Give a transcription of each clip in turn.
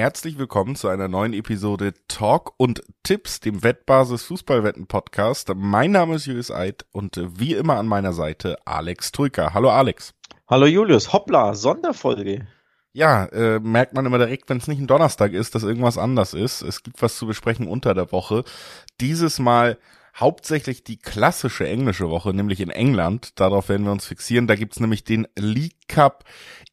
Herzlich willkommen zu einer neuen Episode Talk und Tipps, dem Wettbasis Fußballwetten Podcast. Mein Name ist Julius Eid und wie immer an meiner Seite Alex Tulka. Hallo Alex. Hallo Julius, hoppla, Sonderfolge. Ja, äh, merkt man immer direkt, wenn es nicht ein Donnerstag ist, dass irgendwas anders ist. Es gibt was zu besprechen unter der Woche. Dieses Mal hauptsächlich die klassische englische Woche, nämlich in England. Darauf werden wir uns fixieren. Da gibt's nämlich den League Cup,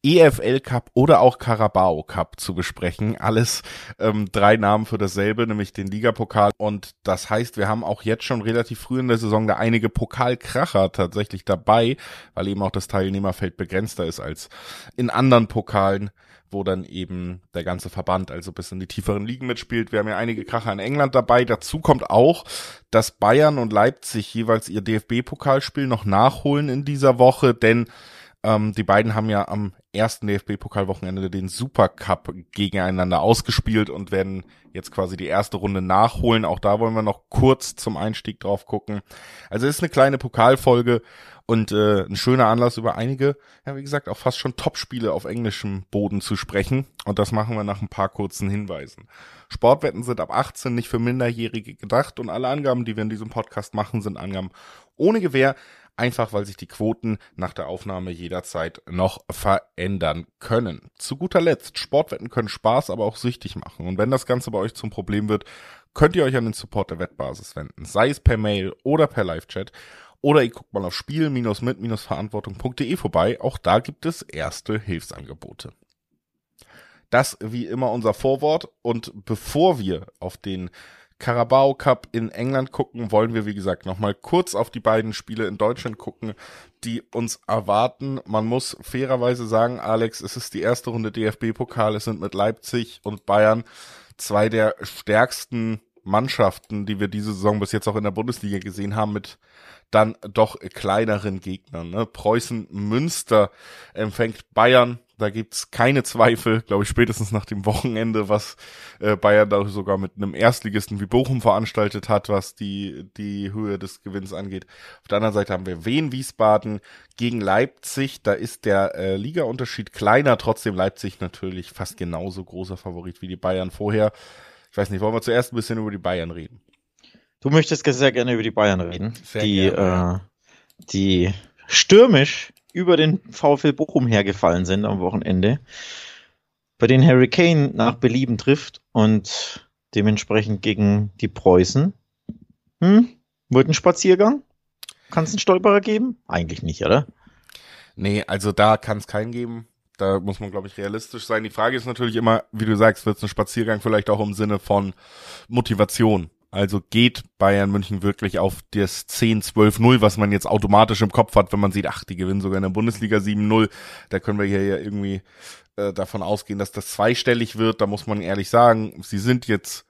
EFL Cup oder auch Carabao Cup zu besprechen. Alles ähm, drei Namen für dasselbe, nämlich den Ligapokal. Und das heißt, wir haben auch jetzt schon relativ früh in der Saison da einige Pokalkracher tatsächlich dabei, weil eben auch das Teilnehmerfeld begrenzter ist als in anderen Pokalen wo dann eben der ganze Verband also bis in die tieferen Ligen mitspielt. Wir haben ja einige Kracher in England dabei. Dazu kommt auch, dass Bayern und Leipzig jeweils ihr DFB-Pokalspiel noch nachholen in dieser Woche, denn ähm, die beiden haben ja am ersten DFB-Pokalwochenende den Supercup gegeneinander ausgespielt und werden jetzt quasi die erste Runde nachholen. Auch da wollen wir noch kurz zum Einstieg drauf gucken. Also es ist eine kleine Pokalfolge und äh, ein schöner Anlass über einige, ja wie gesagt, auch fast schon Top-Spiele auf englischem Boden zu sprechen. Und das machen wir nach ein paar kurzen Hinweisen. Sportwetten sind ab 18 nicht für Minderjährige gedacht und alle Angaben, die wir in diesem Podcast machen, sind Angaben ohne Gewähr einfach weil sich die Quoten nach der Aufnahme jederzeit noch verändern können. Zu guter Letzt, Sportwetten können Spaß, aber auch süchtig machen. Und wenn das Ganze bei euch zum Problem wird, könnt ihr euch an den Support der Wettbasis wenden, sei es per Mail oder per Live-Chat. Oder ihr guckt mal auf spiel-mit-verantwortung.de vorbei. Auch da gibt es erste Hilfsangebote. Das wie immer unser Vorwort. Und bevor wir auf den Carabao Cup in England gucken, wollen wir, wie gesagt, nochmal kurz auf die beiden Spiele in Deutschland gucken, die uns erwarten. Man muss fairerweise sagen, Alex, es ist die erste Runde DFB-Pokal, es sind mit Leipzig und Bayern zwei der stärksten Mannschaften, die wir diese Saison bis jetzt auch in der Bundesliga gesehen haben, mit dann doch kleineren Gegnern. Ne? Preußen Münster empfängt Bayern da gibt's keine Zweifel, glaube ich, spätestens nach dem Wochenende, was äh, Bayern da sogar mit einem Erstligisten wie Bochum veranstaltet hat, was die, die Höhe des Gewinns angeht. Auf der anderen Seite haben wir Wien Wiesbaden gegen Leipzig. Da ist der äh, Ligaunterschied kleiner, trotzdem Leipzig natürlich fast genauso großer Favorit wie die Bayern vorher. Ich weiß nicht, wollen wir zuerst ein bisschen über die Bayern reden? Du möchtest sehr gerne über die Bayern reden. Sehr die, gerne. Äh, die stürmisch über den VfL Bochum hergefallen sind am Wochenende, bei denen Harry Kane nach Belieben trifft und dementsprechend gegen die Preußen. Hm? Wird ein Spaziergang? Kann es einen Stolperer geben? Eigentlich nicht, oder? Nee, also da kann es keinen geben. Da muss man, glaube ich, realistisch sein. Die Frage ist natürlich immer, wie du sagst, wird es ein Spaziergang vielleicht auch im Sinne von Motivation? Also geht Bayern München wirklich auf das 10-12-0, was man jetzt automatisch im Kopf hat, wenn man sieht, ach, die gewinnen sogar in der Bundesliga 7-0. Da können wir hier ja irgendwie äh, davon ausgehen, dass das zweistellig wird. Da muss man ehrlich sagen, sie sind jetzt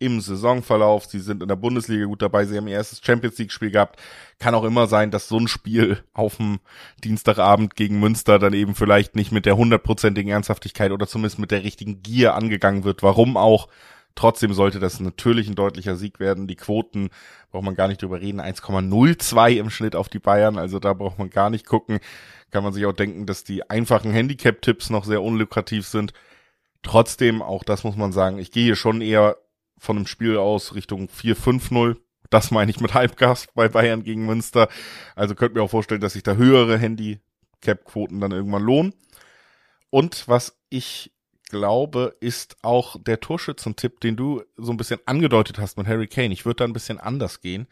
im Saisonverlauf, sie sind in der Bundesliga gut dabei, sie haben ihr erstes Champions League Spiel gehabt. Kann auch immer sein, dass so ein Spiel auf dem Dienstagabend gegen Münster dann eben vielleicht nicht mit der hundertprozentigen Ernsthaftigkeit oder zumindest mit der richtigen Gier angegangen wird. Warum auch? Trotzdem sollte das natürlich ein deutlicher Sieg werden. Die Quoten braucht man gar nicht drüber reden. 1,02 im Schnitt auf die Bayern. Also da braucht man gar nicht gucken. Kann man sich auch denken, dass die einfachen Handicap-Tipps noch sehr unlukrativ sind. Trotzdem, auch das muss man sagen, ich gehe hier schon eher von einem Spiel aus Richtung 4-5-0. Das meine ich mit Halbgas bei Bayern gegen Münster. Also könnt mir auch vorstellen, dass sich da höhere Handicap-Quoten dann irgendwann lohnen. Und was ich glaube, ist auch der Torschützentipp, den du so ein bisschen angedeutet hast mit Harry Kane. Ich würde da ein bisschen anders gehen.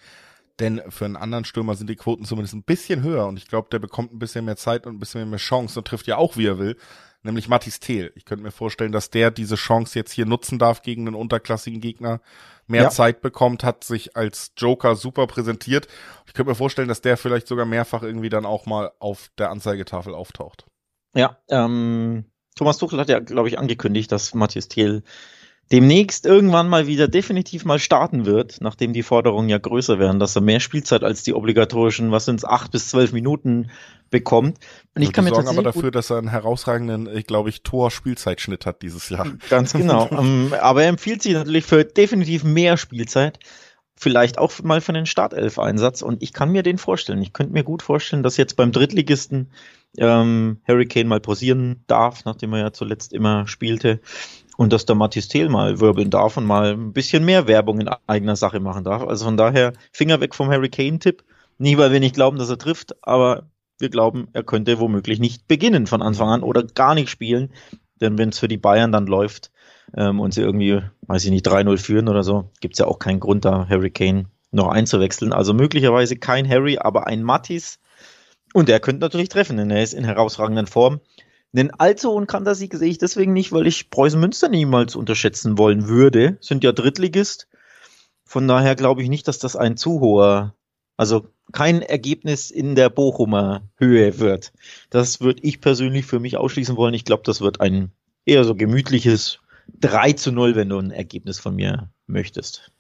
Denn für einen anderen Stürmer sind die Quoten zumindest ein bisschen höher und ich glaube, der bekommt ein bisschen mehr Zeit und ein bisschen mehr Chance und trifft ja auch, wie er will, nämlich Mathis Thiel. Ich könnte mir vorstellen, dass der diese Chance jetzt hier nutzen darf gegen einen unterklassigen Gegner, mehr ja. Zeit bekommt, hat sich als Joker super präsentiert. Ich könnte mir vorstellen, dass der vielleicht sogar mehrfach irgendwie dann auch mal auf der Anzeigetafel auftaucht. Ja, ähm, Thomas Tuchel hat ja, glaube ich, angekündigt, dass Matthias Thiel demnächst irgendwann mal wieder definitiv mal starten wird, nachdem die Forderungen ja größer werden, dass er mehr Spielzeit als die obligatorischen, was sind es, acht bis zwölf Minuten bekommt. Und ich kann mir sorgen aber dafür, dass er einen herausragenden, ich glaube ich, Tor-Spielzeitschnitt hat dieses Jahr. Ganz genau. ähm, aber er empfiehlt sich natürlich für definitiv mehr Spielzeit vielleicht auch mal für den Startelf-Einsatz und ich kann mir den vorstellen. Ich könnte mir gut vorstellen, dass jetzt beim Drittligisten ähm, Harry Kane mal pausieren darf, nachdem er ja zuletzt immer spielte und dass der Mathis Thiel mal wirbeln darf und mal ein bisschen mehr Werbung in eigener Sache machen darf. Also von daher Finger weg vom Harry Kane-Tipp. Nicht, weil wir nicht glauben, dass er trifft, aber wir glauben, er könnte womöglich nicht beginnen von Anfang an oder gar nicht spielen. Denn wenn es für die Bayern dann läuft ähm, und sie irgendwie, weiß ich nicht, 3-0 führen oder so, gibt es ja auch keinen Grund, da Harry Kane noch einzuwechseln. Also möglicherweise kein Harry, aber ein Mattis. Und er könnte natürlich treffen, denn er ist in herausragender Form. Einen allzu hohen Kantersieg sehe ich deswegen nicht, weil ich Preußen Münster niemals unterschätzen wollen würde. Sind ja Drittligist. Von daher glaube ich nicht, dass das ein zu hoher, also kein Ergebnis in der Bochumer Höhe wird. Das würde ich persönlich für mich ausschließen wollen. Ich glaube, das wird ein eher so gemütliches 3 zu 0, wenn du ein Ergebnis von mir möchtest.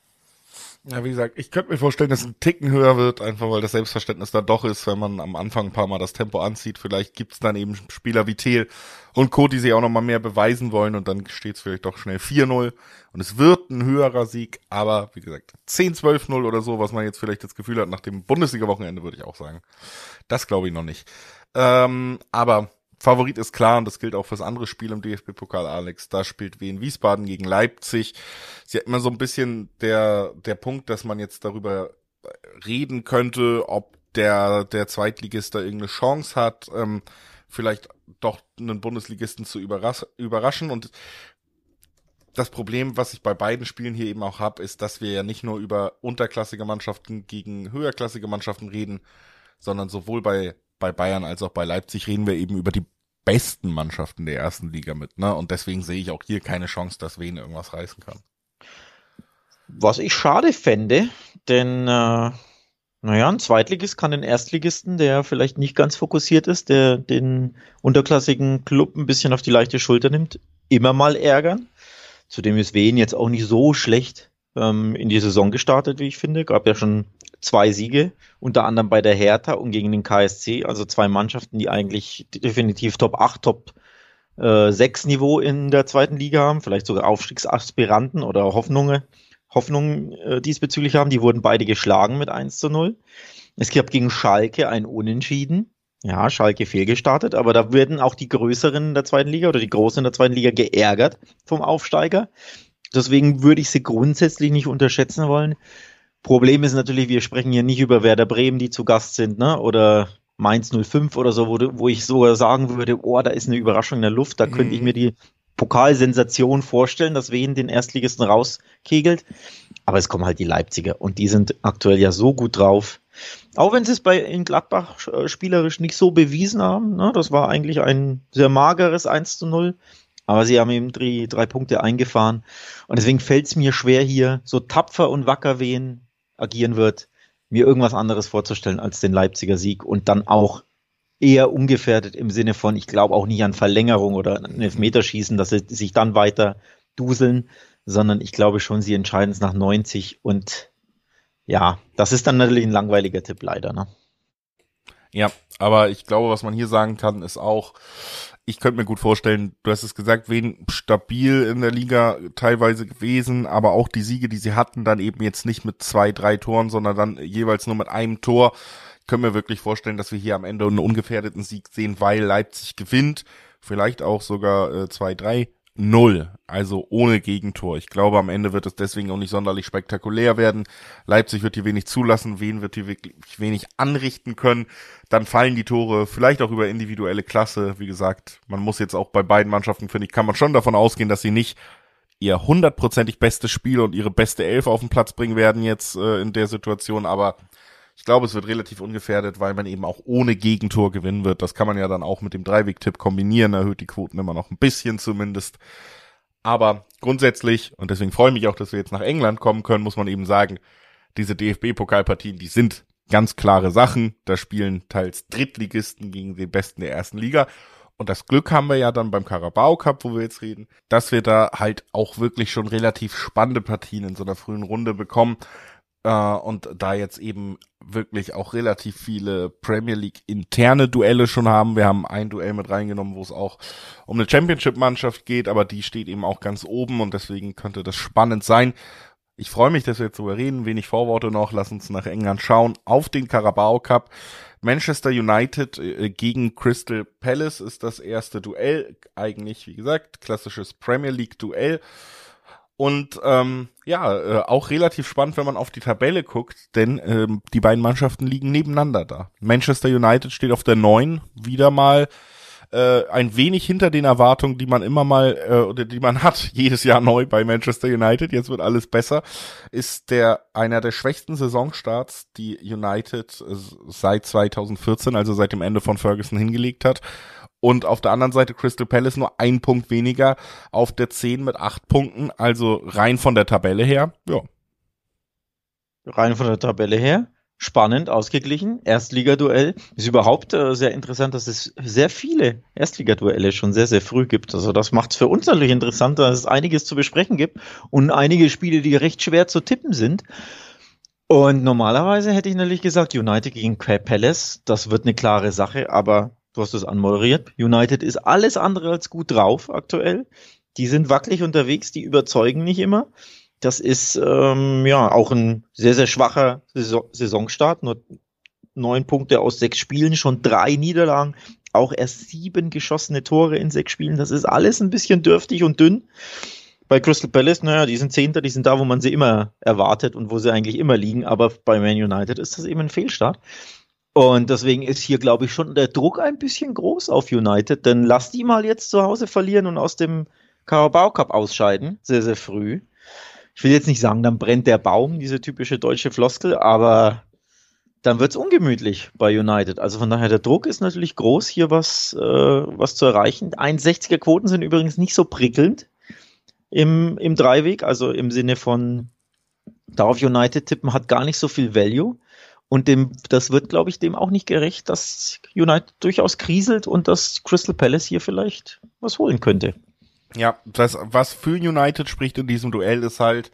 Ja, wie gesagt, ich könnte mir vorstellen, dass ein Ticken höher wird, einfach weil das Selbstverständnis da doch ist, wenn man am Anfang ein paar Mal das Tempo anzieht. Vielleicht gibt's dann eben Spieler wie Thiel und Co., die sich auch nochmal mehr beweisen wollen und dann steht's vielleicht doch schnell 4-0 und es wird ein höherer Sieg, aber wie gesagt, 10-12-0 oder so, was man jetzt vielleicht das Gefühl hat nach dem Bundesliga-Wochenende, würde ich auch sagen. Das glaube ich noch nicht. Ähm, aber Favorit ist klar und das gilt auch fürs andere Spiel im DFB-Pokal, Alex. Da spielt Wien Wiesbaden gegen Leipzig. Sie hat immer so ein bisschen der, der Punkt, dass man jetzt darüber reden könnte, ob der, der Zweitligist da irgendeine Chance hat, ähm, vielleicht doch einen Bundesligisten zu überras überraschen. Und das Problem, was ich bei beiden Spielen hier eben auch habe, ist, dass wir ja nicht nur über unterklassige Mannschaften gegen höherklassige Mannschaften reden, sondern sowohl bei bei Bayern als auch bei Leipzig reden wir eben über die besten Mannschaften der ersten Liga mit, ne? Und deswegen sehe ich auch hier keine Chance, dass Wien irgendwas reißen kann. Was ich schade fände, denn äh, naja, ein Zweitligist kann den Erstligisten, der vielleicht nicht ganz fokussiert ist, der den unterklassigen Club ein bisschen auf die leichte Schulter nimmt, immer mal ärgern. Zudem ist Wien jetzt auch nicht so schlecht ähm, in die Saison gestartet, wie ich finde. Gab ja schon zwei Siege, unter anderem bei der Hertha und gegen den KSC, also zwei Mannschaften, die eigentlich definitiv Top 8, Top äh, 6 Niveau in der zweiten Liga haben, vielleicht sogar Aufstiegsaspiranten oder Hoffnungen, Hoffnungen äh, diesbezüglich haben. Die wurden beide geschlagen mit 1 zu 0. Es gab gegen Schalke ein Unentschieden. Ja, Schalke fehlgestartet, aber da werden auch die Größeren in der zweiten Liga oder die Großen in der zweiten Liga geärgert vom Aufsteiger. Deswegen würde ich sie grundsätzlich nicht unterschätzen wollen. Problem ist natürlich, wir sprechen hier nicht über Werder Bremen, die zu Gast sind, ne? Oder Mainz 05 oder so, wo, wo ich sogar sagen würde, oh, da ist eine Überraschung in der Luft, da mhm. könnte ich mir die Pokalsensation vorstellen, dass Wien den Erstligisten rauskegelt. Aber es kommen halt die Leipziger und die sind aktuell ja so gut drauf. Auch wenn sie es bei in Gladbach äh, spielerisch nicht so bewiesen haben. Ne? Das war eigentlich ein sehr mageres 1 zu 0. Aber sie haben eben drei, drei Punkte eingefahren. Und deswegen fällt es mir schwer, hier so tapfer und wacker Wien agieren wird, mir irgendwas anderes vorzustellen als den Leipziger Sieg und dann auch eher ungefährdet im Sinne von, ich glaube auch nicht an Verlängerung oder an Elfmeterschießen, dass sie sich dann weiter duseln, sondern ich glaube schon, sie entscheiden es nach 90 und ja, das ist dann natürlich ein langweiliger Tipp leider, ne? Ja, aber ich glaube, was man hier sagen kann, ist auch, ich könnte mir gut vorstellen, du hast es gesagt, wen stabil in der Liga teilweise gewesen, aber auch die Siege, die sie hatten, dann eben jetzt nicht mit zwei, drei Toren, sondern dann jeweils nur mit einem Tor. Ich könnte mir wirklich vorstellen, dass wir hier am Ende einen ungefährdeten Sieg sehen, weil Leipzig gewinnt. Vielleicht auch sogar äh, zwei, drei null, also ohne Gegentor. Ich glaube, am Ende wird es deswegen auch nicht sonderlich spektakulär werden. Leipzig wird hier wenig zulassen, Wen wird hier wirklich wenig anrichten können. Dann fallen die Tore vielleicht auch über individuelle Klasse. Wie gesagt, man muss jetzt auch bei beiden Mannschaften, finde ich, kann man schon davon ausgehen, dass sie nicht ihr hundertprozentig bestes Spiel und ihre beste Elf auf den Platz bringen werden jetzt äh, in der Situation, aber ich glaube, es wird relativ ungefährdet, weil man eben auch ohne Gegentor gewinnen wird. Das kann man ja dann auch mit dem Dreiweg-Tipp kombinieren, erhöht die Quoten immer noch ein bisschen zumindest. Aber grundsätzlich, und deswegen freue ich mich auch, dass wir jetzt nach England kommen können, muss man eben sagen, diese DFB-Pokalpartien, die sind ganz klare Sachen. Da spielen teils Drittligisten gegen den Besten der ersten Liga. Und das Glück haben wir ja dann beim Carabao Cup, wo wir jetzt reden, dass wir da halt auch wirklich schon relativ spannende Partien in so einer frühen Runde bekommen. Äh, und da jetzt eben wirklich auch relativ viele Premier League interne Duelle schon haben. Wir haben ein Duell mit reingenommen, wo es auch um eine Championship-Mannschaft geht, aber die steht eben auch ganz oben und deswegen könnte das spannend sein. Ich freue mich, dass wir jetzt darüber reden. Wenig Vorworte noch. Lass uns nach England schauen. Auf den Carabao Cup. Manchester United äh, gegen Crystal Palace ist das erste Duell. Eigentlich, wie gesagt, klassisches Premier League Duell. Und ähm, ja, äh, auch relativ spannend, wenn man auf die Tabelle guckt, denn ähm, die beiden Mannschaften liegen nebeneinander da. Manchester United steht auf der 9, wieder mal äh, ein wenig hinter den Erwartungen, die man immer mal äh, oder die man hat jedes Jahr neu bei Manchester United. Jetzt wird alles besser. Ist der einer der schwächsten Saisonstarts, die United äh, seit 2014, also seit dem Ende von Ferguson hingelegt hat. Und auf der anderen Seite Crystal Palace nur ein Punkt weniger auf der 10 mit acht Punkten. Also rein von der Tabelle her, ja. Rein von der Tabelle her. Spannend, ausgeglichen. Erstligaduell. Ist überhaupt äh, sehr interessant, dass es sehr viele Erstligaduelle schon sehr, sehr früh gibt. Also das macht es für uns natürlich interessant, dass es einiges zu besprechen gibt und einige Spiele, die recht schwer zu tippen sind. Und normalerweise hätte ich natürlich gesagt, United gegen Palace, das wird eine klare Sache, aber Du hast es anmoderiert. United ist alles andere als gut drauf aktuell. Die sind wackelig unterwegs, die überzeugen nicht immer. Das ist ähm, ja auch ein sehr, sehr schwacher Saison Saisonstart. Nur neun Punkte aus sechs Spielen, schon drei Niederlagen, auch erst sieben geschossene Tore in sechs Spielen. Das ist alles ein bisschen dürftig und dünn. Bei Crystal Palace, naja, die sind Zehnter, die sind da, wo man sie immer erwartet und wo sie eigentlich immer liegen. Aber bei Man United ist das eben ein Fehlstart. Und deswegen ist hier, glaube ich, schon der Druck ein bisschen groß auf United, denn lass die mal jetzt zu Hause verlieren und aus dem Carabao Cup ausscheiden, sehr, sehr früh. Ich will jetzt nicht sagen, dann brennt der Baum, diese typische deutsche Floskel, aber dann wird's ungemütlich bei United. Also von daher, der Druck ist natürlich groß, hier was, äh, was zu erreichen. 61er Quoten sind übrigens nicht so prickelnd im, im Dreiweg, also im Sinne von darauf United tippen hat gar nicht so viel Value. Und dem, das wird, glaube ich, dem auch nicht gerecht, dass United durchaus kriselt und dass Crystal Palace hier vielleicht was holen könnte. Ja, das, was für United spricht in diesem Duell, ist halt,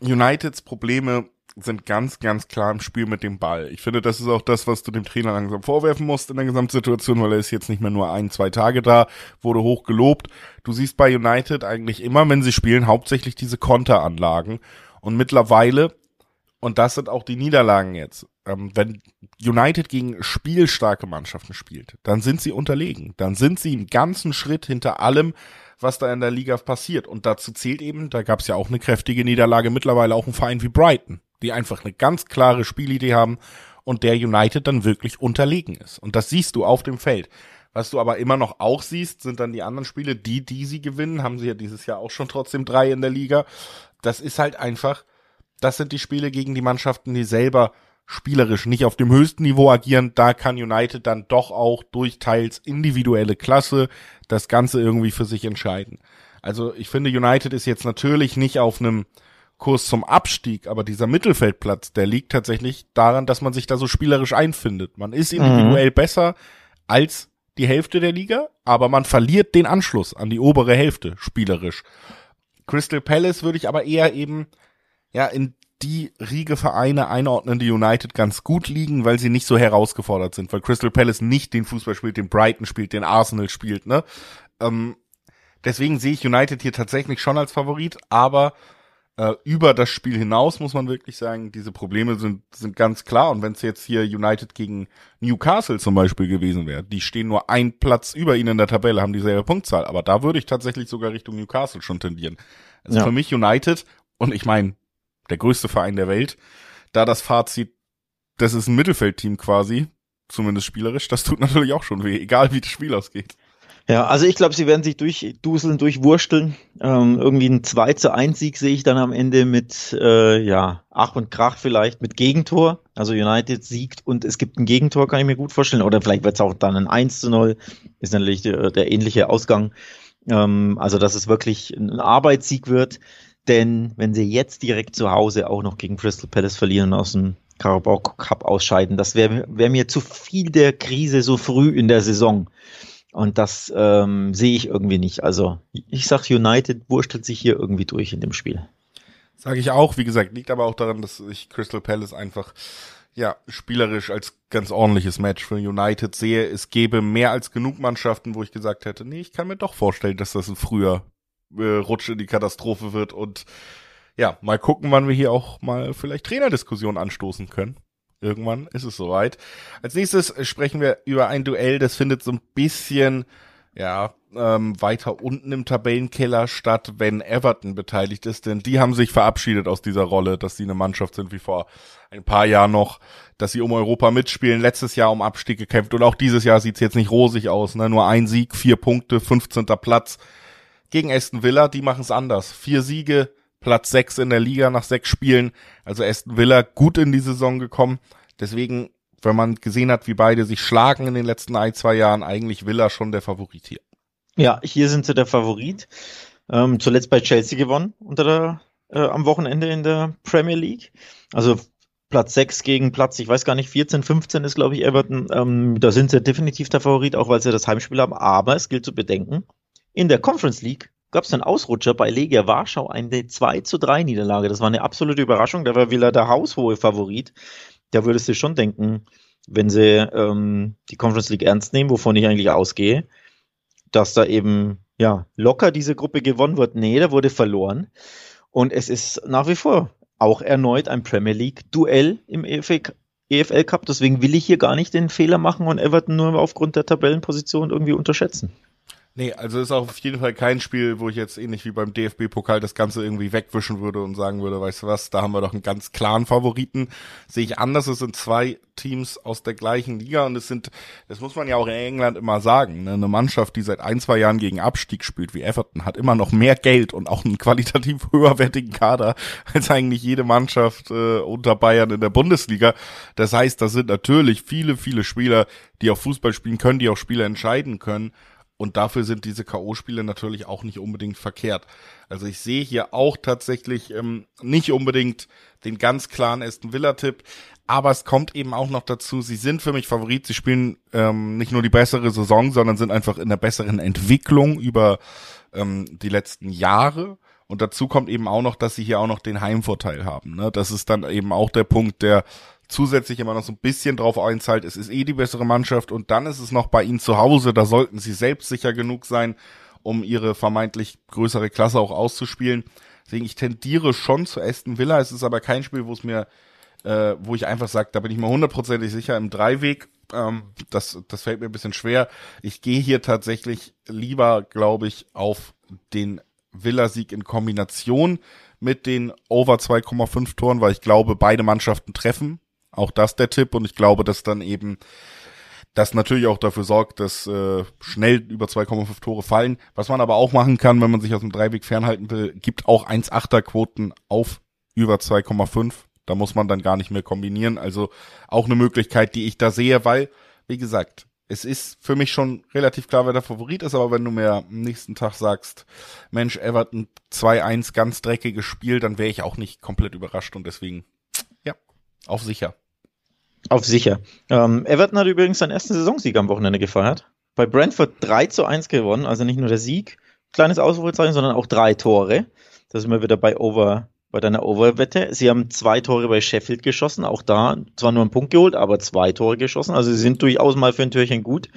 Uniteds Probleme sind ganz, ganz klar im Spiel mit dem Ball. Ich finde, das ist auch das, was du dem Trainer langsam vorwerfen musst in der Gesamtsituation, weil er ist jetzt nicht mehr nur ein, zwei Tage da, wurde hoch gelobt. Du siehst bei United eigentlich immer, wenn sie spielen, hauptsächlich diese Konteranlagen. Und mittlerweile und das sind auch die Niederlagen jetzt. Ähm, wenn United gegen spielstarke Mannschaften spielt, dann sind sie unterlegen. Dann sind sie einen ganzen Schritt hinter allem, was da in der Liga passiert. Und dazu zählt eben, da gab es ja auch eine kräftige Niederlage, mittlerweile auch ein Verein wie Brighton, die einfach eine ganz klare Spielidee haben und der United dann wirklich unterlegen ist. Und das siehst du auf dem Feld. Was du aber immer noch auch siehst, sind dann die anderen Spiele, die, die sie gewinnen, haben sie ja dieses Jahr auch schon trotzdem drei in der Liga. Das ist halt einfach, das sind die Spiele gegen die Mannschaften, die selber spielerisch nicht auf dem höchsten Niveau agieren. Da kann United dann doch auch durch teils individuelle Klasse das Ganze irgendwie für sich entscheiden. Also ich finde, United ist jetzt natürlich nicht auf einem Kurs zum Abstieg, aber dieser Mittelfeldplatz, der liegt tatsächlich daran, dass man sich da so spielerisch einfindet. Man ist individuell mhm. besser als die Hälfte der Liga, aber man verliert den Anschluss an die obere Hälfte spielerisch. Crystal Palace würde ich aber eher eben ja, in die Riege Vereine einordnen, die United ganz gut liegen, weil sie nicht so herausgefordert sind, weil Crystal Palace nicht den Fußball spielt, den Brighton spielt, den Arsenal spielt, ne? Ähm, deswegen sehe ich United hier tatsächlich schon als Favorit, aber äh, über das Spiel hinaus muss man wirklich sagen, diese Probleme sind, sind ganz klar. Und wenn es jetzt hier United gegen Newcastle zum Beispiel gewesen wäre, die stehen nur ein Platz über ihnen in der Tabelle, haben dieselbe Punktzahl, aber da würde ich tatsächlich sogar Richtung Newcastle schon tendieren. Also ja. für mich United, und ich meine, der größte Verein der Welt. Da das Fazit, das ist ein Mittelfeldteam quasi, zumindest spielerisch, das tut natürlich auch schon weh, egal wie das Spiel ausgeht. Ja, also ich glaube, sie werden sich durchduseln, durchwursteln. Ähm, irgendwie ein 2 zu 1 Sieg sehe ich dann am Ende mit, äh, ja, Ach und Krach vielleicht, mit Gegentor. Also United siegt und es gibt ein Gegentor, kann ich mir gut vorstellen. Oder vielleicht wird es auch dann ein 1 zu 0. Ist natürlich der, der ähnliche Ausgang. Ähm, also, dass es wirklich ein Arbeitssieg wird. Denn wenn sie jetzt direkt zu Hause auch noch gegen Crystal Palace verlieren und aus dem Carabao Cup ausscheiden, das wäre wär mir zu viel der Krise so früh in der Saison. Und das ähm, sehe ich irgendwie nicht. Also ich sag, United wurstelt sich hier irgendwie durch in dem Spiel. Sage ich auch. Wie gesagt, liegt aber auch daran, dass ich Crystal Palace einfach ja spielerisch als ganz ordentliches Match für United sehe. Es gäbe mehr als genug Mannschaften, wo ich gesagt hätte, nee, ich kann mir doch vorstellen, dass das ein früher äh, Rutsch in die Katastrophe wird und ja, mal gucken, wann wir hier auch mal vielleicht Trainerdiskussionen anstoßen können. Irgendwann ist es soweit. Als nächstes sprechen wir über ein Duell, das findet so ein bisschen, ja, ähm, weiter unten im Tabellenkeller statt, wenn Everton beteiligt ist, denn die haben sich verabschiedet aus dieser Rolle, dass sie eine Mannschaft sind wie vor ein paar Jahren noch, dass sie um Europa mitspielen, letztes Jahr um Abstieg gekämpft und auch dieses Jahr sieht's jetzt nicht rosig aus, ne? nur ein Sieg, vier Punkte, 15. Platz gegen Aston Villa, die machen es anders. Vier Siege, Platz sechs in der Liga nach sechs Spielen, also Aston Villa gut in die Saison gekommen, deswegen wenn man gesehen hat, wie beide sich schlagen in den letzten ein, zwei Jahren, eigentlich Villa schon der Favorit hier. Ja, hier sind sie der Favorit. Ähm, zuletzt bei Chelsea gewonnen unter der, äh, am Wochenende in der Premier League. Also Platz 6 gegen Platz, ich weiß gar nicht, 14, 15 ist, glaube ich, Everton. Ähm, da sind sie definitiv der Favorit, auch weil sie das Heimspiel haben. Aber es gilt zu bedenken, in der Conference League gab es einen Ausrutscher bei Legia Warschau, eine 2 zu 3 Niederlage. Das war eine absolute Überraschung. Da war Villa der haushohe Favorit. Da würdest du schon denken, wenn sie ähm, die Conference League ernst nehmen, wovon ich eigentlich ausgehe, dass da eben ja locker diese Gruppe gewonnen wird. Nee, da wurde verloren. Und es ist nach wie vor auch erneut ein Premier League Duell im EFL, EFL Cup. Deswegen will ich hier gar nicht den Fehler machen und Everton nur aufgrund der Tabellenposition irgendwie unterschätzen. Nee, also ist auch auf jeden Fall kein Spiel, wo ich jetzt ähnlich wie beim DFB-Pokal das Ganze irgendwie wegwischen würde und sagen würde, weißt du was, da haben wir doch einen ganz klaren Favoriten. Sehe ich anders, es sind zwei Teams aus der gleichen Liga und es sind, das muss man ja auch in England immer sagen, ne? eine Mannschaft, die seit ein, zwei Jahren gegen Abstieg spielt, wie Everton, hat immer noch mehr Geld und auch einen qualitativ höherwertigen Kader als eigentlich jede Mannschaft äh, unter Bayern in der Bundesliga. Das heißt, da sind natürlich viele, viele Spieler, die auch Fußball spielen können, die auch Spiele entscheiden können. Und dafür sind diese K.O.-Spiele natürlich auch nicht unbedingt verkehrt. Also ich sehe hier auch tatsächlich ähm, nicht unbedingt den ganz klaren Aston Villa-Tipp, aber es kommt eben auch noch dazu, sie sind für mich Favorit, sie spielen ähm, nicht nur die bessere Saison, sondern sind einfach in der besseren Entwicklung über ähm, die letzten Jahre. Und dazu kommt eben auch noch, dass sie hier auch noch den Heimvorteil haben. Ne? Das ist dann eben auch der Punkt, der zusätzlich immer noch so ein bisschen drauf einzahlt, es ist eh die bessere Mannschaft und dann ist es noch bei ihnen zu Hause, da sollten sie selbstsicher genug sein, um ihre vermeintlich größere Klasse auch auszuspielen. Deswegen, ich tendiere schon zu Aston Villa, es ist aber kein Spiel, wo es mir, äh, wo ich einfach sage, da bin ich mir hundertprozentig sicher im Dreiweg. Ähm, das, das fällt mir ein bisschen schwer. Ich gehe hier tatsächlich lieber, glaube ich, auf den Villa-Sieg in Kombination mit den Over 2,5 Toren, weil ich glaube, beide Mannschaften treffen auch das der Tipp und ich glaube, dass dann eben das natürlich auch dafür sorgt, dass äh, schnell über 2,5 Tore fallen. Was man aber auch machen kann, wenn man sich aus dem Dreiweg fernhalten will, gibt auch 1,8er Quoten auf über 2,5. Da muss man dann gar nicht mehr kombinieren. Also auch eine Möglichkeit, die ich da sehe, weil, wie gesagt, es ist für mich schon relativ klar, wer der Favorit ist, aber wenn du mir am nächsten Tag sagst, Mensch, Everton 2-1 ganz dreckiges Spiel, dann wäre ich auch nicht komplett überrascht und deswegen, ja, auf sicher. Auf sicher. Ähm, Everton hat übrigens seinen ersten Saisonsieg am Wochenende gefeiert. Bei Brentford 3 zu 1 gewonnen, also nicht nur der Sieg, kleines Ausrufezeichen, sondern auch drei Tore. Da sind wir wieder bei Over, bei deiner Over-Wette. Sie haben zwei Tore bei Sheffield geschossen, auch da zwar nur einen Punkt geholt, aber zwei Tore geschossen. Also sie sind durchaus mal für ein Türchen gut.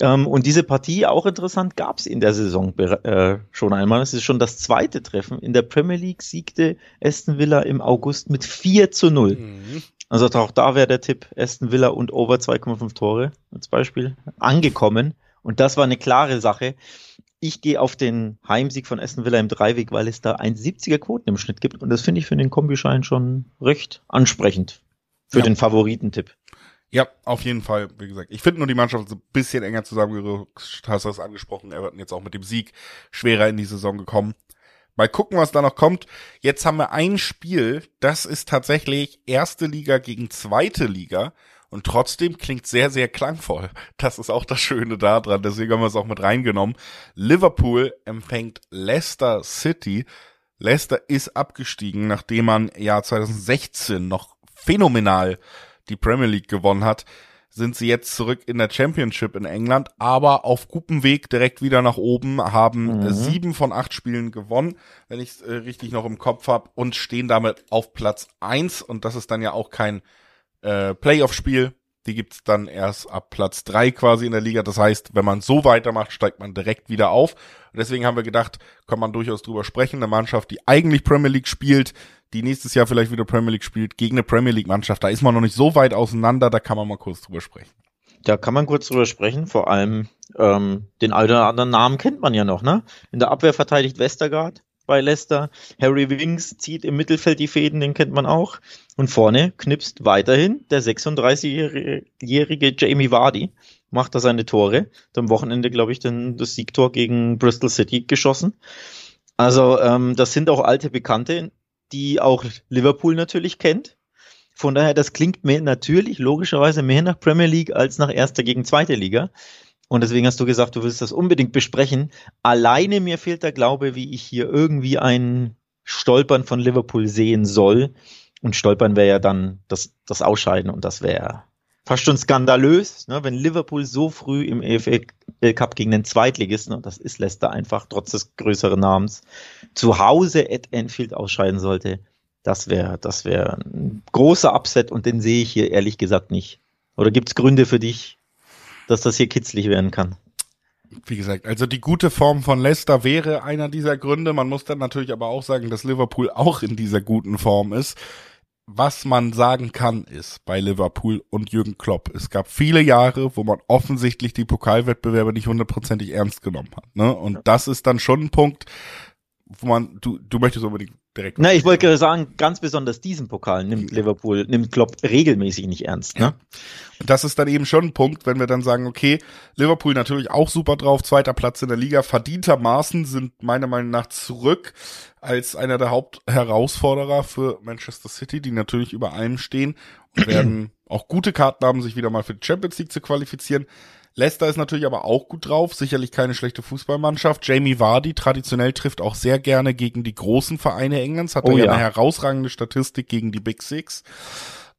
Ähm, und diese Partie, auch interessant, gab es in der Saison äh, schon einmal. Es ist schon das zweite Treffen. In der Premier League siegte Aston Villa im August mit 4 zu 0. Mhm. Also auch da wäre der Tipp Aston Villa und over 2,5 Tore als Beispiel angekommen. Und das war eine klare Sache. Ich gehe auf den Heimsieg von Aston Villa im Dreiweg, weil es da 1,70er Quoten im Schnitt gibt. Und das finde ich für den Kombischein schon recht ansprechend. Für ja. den Favoritentipp. Ja, auf jeden Fall. Wie gesagt, ich finde nur die Mannschaft so ein bisschen enger zusammengerückt. Hast du das angesprochen? Everton jetzt auch mit dem Sieg schwerer in die Saison gekommen. Mal gucken, was da noch kommt. Jetzt haben wir ein Spiel, das ist tatsächlich erste Liga gegen zweite Liga und trotzdem klingt sehr, sehr klangvoll. Das ist auch das Schöne daran, deswegen haben wir es auch mit reingenommen. Liverpool empfängt Leicester City. Leicester ist abgestiegen, nachdem man ja 2016 noch phänomenal die Premier League gewonnen hat sind sie jetzt zurück in der Championship in England, aber auf Gruppenweg direkt wieder nach oben, haben mhm. sieben von acht Spielen gewonnen, wenn ich es äh, richtig noch im Kopf habe, und stehen damit auf Platz eins. Und das ist dann ja auch kein äh, Playoff-Spiel. Die gibt's dann erst ab Platz drei quasi in der Liga. Das heißt, wenn man so weitermacht, steigt man direkt wieder auf. Und deswegen haben wir gedacht, kann man durchaus drüber sprechen. Eine Mannschaft, die eigentlich Premier League spielt, die nächstes Jahr vielleicht wieder Premier League spielt, gegen eine Premier League Mannschaft. Da ist man noch nicht so weit auseinander, da kann man mal kurz drüber sprechen. Da kann man kurz drüber sprechen, vor allem ähm, den einen oder anderen Namen kennt man ja noch, ne? In der Abwehr verteidigt Westergaard bei Leicester. Harry Wings zieht im Mittelfeld die Fäden, den kennt man auch. Und vorne knipst weiterhin der 36-jährige Jamie Vardy, macht da seine Tore. Am Wochenende, glaube ich, dann das Siegtor gegen Bristol City geschossen. Also ähm, das sind auch alte Bekannte, die auch Liverpool natürlich kennt. Von daher, das klingt mir natürlich logischerweise mehr nach Premier League als nach erster gegen zweite Liga. Und deswegen hast du gesagt, du willst das unbedingt besprechen. Alleine mir fehlt der Glaube, wie ich hier irgendwie ein Stolpern von Liverpool sehen soll. Und Stolpern wäre ja dann das, das Ausscheiden und das wäre fast schon skandalös, ne, wenn Liverpool so früh im EFL Cup gegen den Zweitligisten, und das ist Leicester einfach trotz des größeren Namens, zu Hause at Enfield ausscheiden sollte. Das wäre das wäre ein großer Upset und den sehe ich hier ehrlich gesagt nicht. Oder gibt es Gründe für dich, dass das hier kitzlig werden kann? Wie gesagt, also die gute Form von Leicester wäre einer dieser Gründe. Man muss dann natürlich aber auch sagen, dass Liverpool auch in dieser guten Form ist. Was man sagen kann, ist bei Liverpool und Jürgen Klopp, es gab viele Jahre, wo man offensichtlich die Pokalwettbewerbe nicht hundertprozentig ernst genommen hat. Ne? Und das ist dann schon ein Punkt, wo man, du, du möchtest unbedingt direkt. Na, ich wollte gerade sagen, ganz besonders diesen Pokal nimmt Liverpool, nimmt Klopp regelmäßig nicht ernst. Ne? Ja. Und das ist dann eben schon ein Punkt, wenn wir dann sagen, okay, Liverpool natürlich auch super drauf, zweiter Platz in der Liga, verdientermaßen sind meiner Meinung nach zurück als einer der Hauptherausforderer für Manchester City, die natürlich über allem stehen und werden auch gute Karten haben, sich wieder mal für die Champions League zu qualifizieren. Leicester ist natürlich aber auch gut drauf, sicherlich keine schlechte Fußballmannschaft. Jamie Vardy traditionell trifft auch sehr gerne gegen die großen Vereine Englands, hat oh, ja eine herausragende Statistik gegen die Big Six.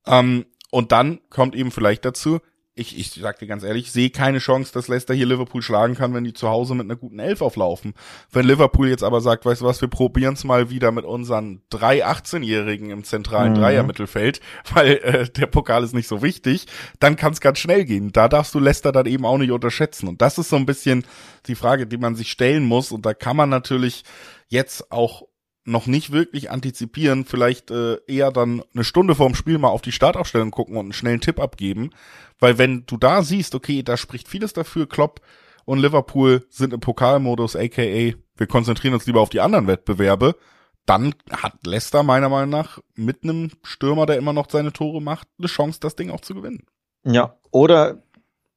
Ähm, und dann kommt eben vielleicht dazu, ich, ich sag dir ganz ehrlich, sehe keine Chance, dass Leicester hier Liverpool schlagen kann, wenn die zu Hause mit einer guten Elf auflaufen. Wenn Liverpool jetzt aber sagt, weißt du was, wir probieren es mal wieder mit unseren drei 18-Jährigen im zentralen mhm. Dreier-Mittelfeld, weil äh, der Pokal ist nicht so wichtig, dann kann es ganz schnell gehen. Da darfst du Leicester dann eben auch nicht unterschätzen. Und das ist so ein bisschen die Frage, die man sich stellen muss. Und da kann man natürlich jetzt auch noch nicht wirklich antizipieren, vielleicht äh, eher dann eine Stunde vorm Spiel mal auf die Startaufstellung gucken und einen schnellen Tipp abgeben. Weil wenn du da siehst, okay, da spricht vieles dafür, Klopp und Liverpool sind im Pokalmodus, aka wir konzentrieren uns lieber auf die anderen Wettbewerbe, dann hat Leicester meiner Meinung nach mit einem Stürmer, der immer noch seine Tore macht, eine Chance, das Ding auch zu gewinnen. Ja, oder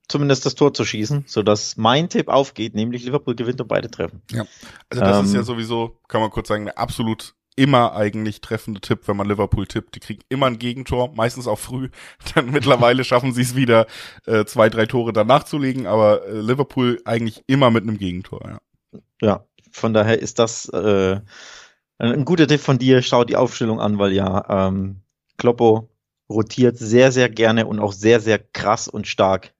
zumindest das Tor zu schießen, sodass mein Tipp aufgeht, nämlich Liverpool gewinnt und beide treffen. Ja, also das ähm, ist ja sowieso, kann man kurz sagen, eine absolut immer eigentlich treffende Tipp, wenn man Liverpool tippt. Die kriegen immer ein Gegentor, meistens auch früh. Dann mittlerweile schaffen sie es wieder, äh, zwei, drei Tore danach zu legen, aber äh, Liverpool eigentlich immer mit einem Gegentor, ja. Ja, von daher ist das äh, ein guter Tipp von dir. Schau die Aufstellung an, weil ja, ähm, Kloppo rotiert sehr, sehr gerne und auch sehr, sehr krass und stark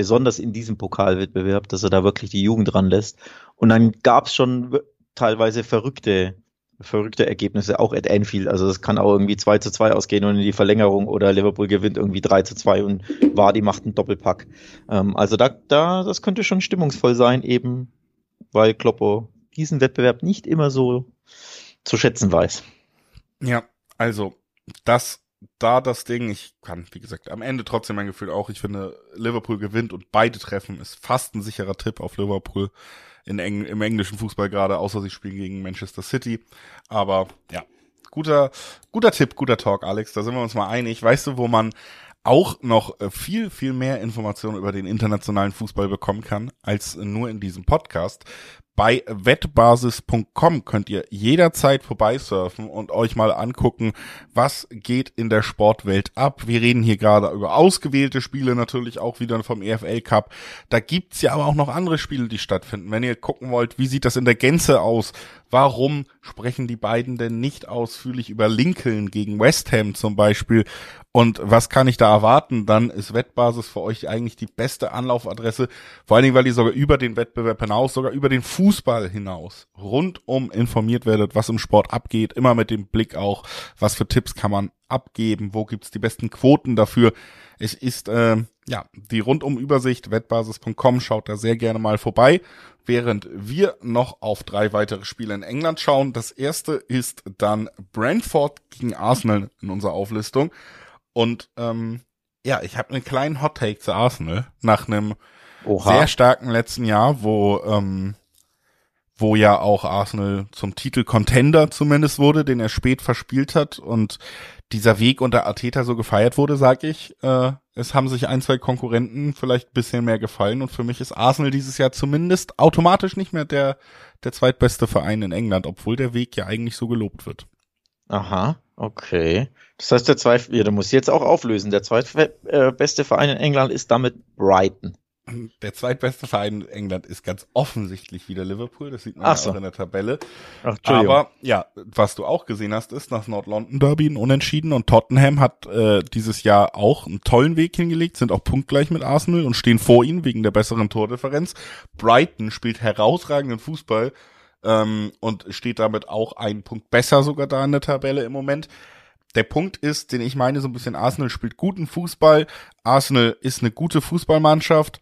besonders in diesem Pokalwettbewerb, dass er da wirklich die Jugend dran lässt. Und dann gab es schon teilweise verrückte, verrückte Ergebnisse, auch at Anfield. Also das kann auch irgendwie 2 zu 2 ausgehen und in die Verlängerung oder Liverpool gewinnt irgendwie 3 zu 2 und Vardy macht einen Doppelpack. Ähm, also da, da, das könnte schon stimmungsvoll sein, eben weil Kloppo diesen Wettbewerb nicht immer so zu schätzen weiß. Ja, also das da das Ding, ich kann, wie gesagt, am Ende trotzdem mein Gefühl auch, ich finde, Liverpool gewinnt und beide treffen ist fast ein sicherer Tipp auf Liverpool in Eng im englischen Fußball gerade, außer sie spielen gegen Manchester City. Aber ja, guter, guter Tipp, guter Talk, Alex, da sind wir uns mal einig. Weißt du, wo man auch noch äh, viel, viel mehr Informationen über den internationalen Fußball bekommen kann, als nur in diesem Podcast. Bei wettbasis.com könnt ihr jederzeit vorbeisurfen und euch mal angucken, was geht in der Sportwelt ab. Wir reden hier gerade über ausgewählte Spiele, natürlich auch wieder vom EFL Cup. Da gibt's ja aber auch noch andere Spiele, die stattfinden. Wenn ihr gucken wollt, wie sieht das in der Gänze aus? Warum sprechen die beiden denn nicht ausführlich über Lincoln gegen West Ham zum Beispiel? Und was kann ich da erwarten? Dann ist Wettbasis für euch eigentlich die beste Anlaufadresse. Vor allen Dingen, weil ihr sogar über den Wettbewerb hinaus, sogar über den Fußball hinaus rundum informiert werdet, was im Sport abgeht. Immer mit dem Blick auch, was für Tipps kann man abgeben, wo gibt's die besten Quoten dafür. Es ist äh, ja, die Rundumübersicht wettbasis.com schaut da sehr gerne mal vorbei, während wir noch auf drei weitere Spiele in England schauen. Das erste ist dann Brentford gegen Arsenal in unserer Auflistung. Und ähm, ja, ich habe einen kleinen Hot Take zu Arsenal nach einem Oha. sehr starken letzten Jahr, wo ähm, wo ja auch Arsenal zum Titel Contender zumindest wurde, den er spät verspielt hat und dieser Weg unter Arteta so gefeiert wurde, sag ich. Äh, es haben sich ein, zwei Konkurrenten vielleicht ein bisschen mehr gefallen und für mich ist Arsenal dieses Jahr zumindest automatisch nicht mehr der, der zweitbeste Verein in England, obwohl der Weg ja eigentlich so gelobt wird. Aha, okay. Das heißt, der zweit, ja, du musst jetzt auch auflösen. Der zweitbeste Verein in England ist damit Brighton der zweitbeste Verein in England ist ganz offensichtlich wieder Liverpool. Das sieht man Ach so. auch in der Tabelle. Ach, Aber ja, was du auch gesehen hast, ist nach Nord-London Derby ein Unentschieden und Tottenham hat äh, dieses Jahr auch einen tollen Weg hingelegt, sind auch punktgleich mit Arsenal und stehen vor ihnen wegen der besseren Tordifferenz. Brighton spielt herausragenden Fußball ähm, und steht damit auch einen Punkt besser sogar da in der Tabelle im Moment der Punkt ist, den ich meine, so ein bisschen Arsenal spielt guten Fußball. Arsenal ist eine gute Fußballmannschaft,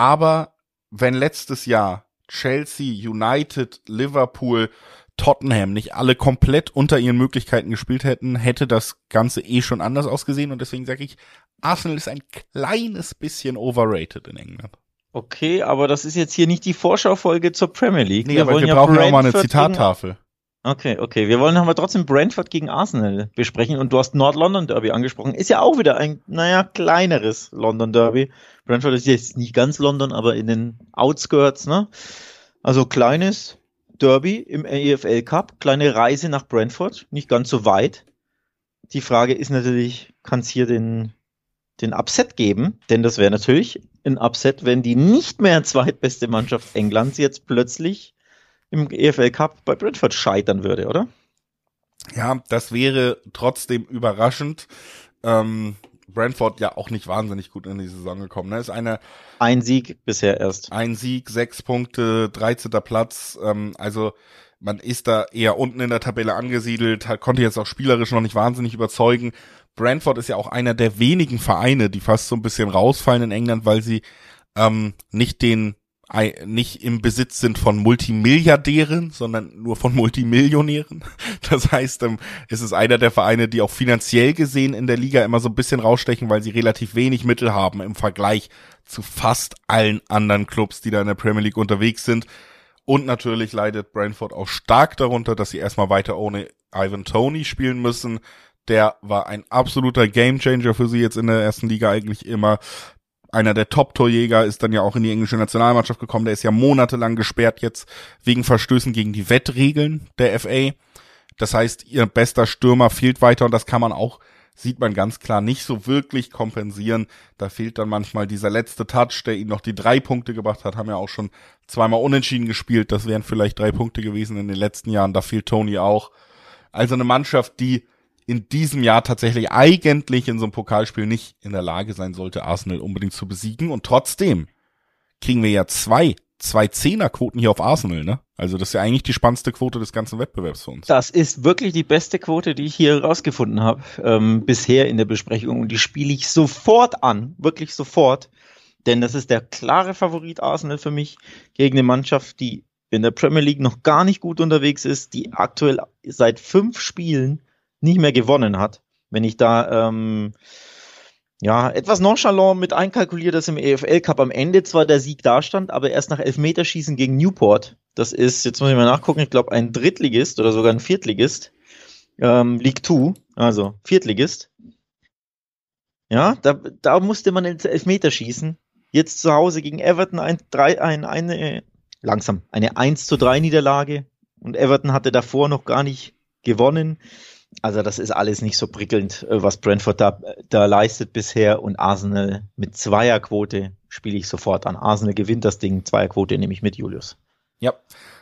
aber wenn letztes Jahr Chelsea, United, Liverpool, Tottenham nicht alle komplett unter ihren Möglichkeiten gespielt hätten, hätte das Ganze eh schon anders ausgesehen. Und deswegen sage ich, Arsenal ist ein kleines bisschen overrated in England. Okay, aber das ist jetzt hier nicht die Vorschaufolge zur Premier League. Nee, wir aber wir ja brauchen ja auch mal eine Zitattafel. Okay, okay. Wir wollen aber trotzdem Brentford gegen Arsenal besprechen und du hast Nord-London Derby angesprochen. Ist ja auch wieder ein, naja, kleineres London Derby. Brentford ist jetzt nicht ganz London, aber in den Outskirts, ne? Also kleines Derby im EFL Cup, kleine Reise nach Brentford, nicht ganz so weit. Die Frage ist natürlich, kann es hier den, den Upset geben? Denn das wäre natürlich ein Upset, wenn die nicht mehr zweitbeste Mannschaft Englands jetzt plötzlich im EFL Cup bei Brentford scheitern würde, oder? Ja, das wäre trotzdem überraschend. Ähm, Brentford ja auch nicht wahnsinnig gut in die Saison gekommen. Ne? Ist eine ein Sieg bisher erst. Ein Sieg, sechs Punkte, 13. Platz. Ähm, also man ist da eher unten in der Tabelle angesiedelt, hat, konnte jetzt auch spielerisch noch nicht wahnsinnig überzeugen. Brentford ist ja auch einer der wenigen Vereine, die fast so ein bisschen rausfallen in England, weil sie ähm, nicht den nicht im Besitz sind von Multimilliardären, sondern nur von Multimillionären. Das heißt, ähm, ist es einer der Vereine, die auch finanziell gesehen in der Liga immer so ein bisschen rausstechen, weil sie relativ wenig Mittel haben im Vergleich zu fast allen anderen Clubs, die da in der Premier League unterwegs sind. Und natürlich leidet Brentford auch stark darunter, dass sie erstmal weiter ohne Ivan Tony spielen müssen. Der war ein absoluter Gamechanger für sie jetzt in der ersten Liga eigentlich immer einer der Top-Torjäger, ist dann ja auch in die englische Nationalmannschaft gekommen. Der ist ja monatelang gesperrt jetzt wegen Verstößen gegen die Wettregeln der FA. Das heißt, ihr bester Stürmer fehlt weiter und das kann man auch, sieht man ganz klar, nicht so wirklich kompensieren. Da fehlt dann manchmal dieser letzte Touch, der ihnen noch die drei Punkte gebracht hat, haben ja auch schon zweimal unentschieden gespielt. Das wären vielleicht drei Punkte gewesen in den letzten Jahren. Da fehlt Tony auch. Also eine Mannschaft, die in diesem Jahr tatsächlich eigentlich in so einem Pokalspiel nicht in der Lage sein sollte, Arsenal unbedingt zu besiegen. Und trotzdem kriegen wir ja zwei, zwei Zehnerquoten hier auf Arsenal, ne? Also das ist ja eigentlich die spannendste Quote des ganzen Wettbewerbs für uns. Das ist wirklich die beste Quote, die ich hier rausgefunden habe ähm, bisher in der Besprechung. Und die spiele ich sofort an, wirklich sofort. Denn das ist der klare Favorit Arsenal für mich gegen eine Mannschaft, die in der Premier League noch gar nicht gut unterwegs ist, die aktuell seit fünf Spielen nicht mehr gewonnen hat. Wenn ich da ähm, ja etwas nonchalant mit einkalkuliere, dass im EFL Cup am Ende zwar der Sieg dastand, aber erst nach Elfmeterschießen gegen Newport. Das ist, jetzt muss ich mal nachgucken, ich glaube ein Drittligist oder sogar ein Viertligist. Ähm, League 2, also Viertligist. Ja, da, da musste man ins Elfmeterschießen. Jetzt zu Hause gegen Everton ein, drei, ein, eine, langsam, eine 1 zu 3 Niederlage. Und Everton hatte davor noch gar nicht gewonnen. Also das ist alles nicht so prickelnd, äh, was Brentford da, da leistet bisher und Arsenal mit Zweierquote spiele ich sofort an. Arsenal gewinnt das Ding, Zweierquote nehme ich mit Julius. Ja,